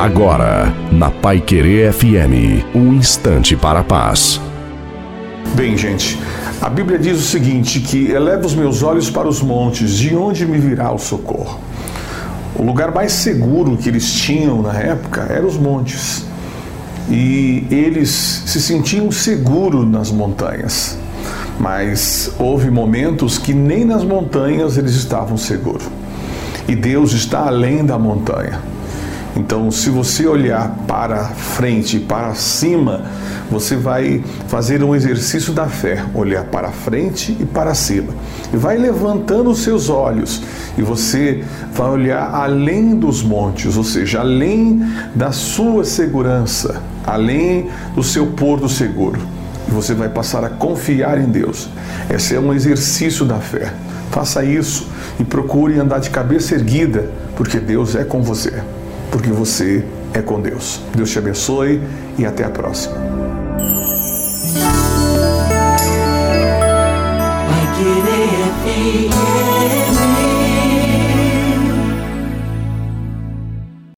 Agora, na Pai Querer FM, um instante para a paz. Bem, gente, a Bíblia diz o seguinte: que eleva os meus olhos para os montes, de onde me virá o socorro? O lugar mais seguro que eles tinham na época eram os montes. E eles se sentiam seguros nas montanhas. Mas houve momentos que nem nas montanhas eles estavam seguros. E Deus está além da montanha. Então, se você olhar para frente, para cima, você vai fazer um exercício da fé, olhar para frente e para cima. E vai levantando os seus olhos e você vai olhar além dos montes, ou seja, além da sua segurança, além do seu porto seguro. E você vai passar a confiar em Deus. Esse é um exercício da fé. Faça isso e procure andar de cabeça erguida, porque Deus é com você porque você é com Deus. Deus te abençoe e até a próxima.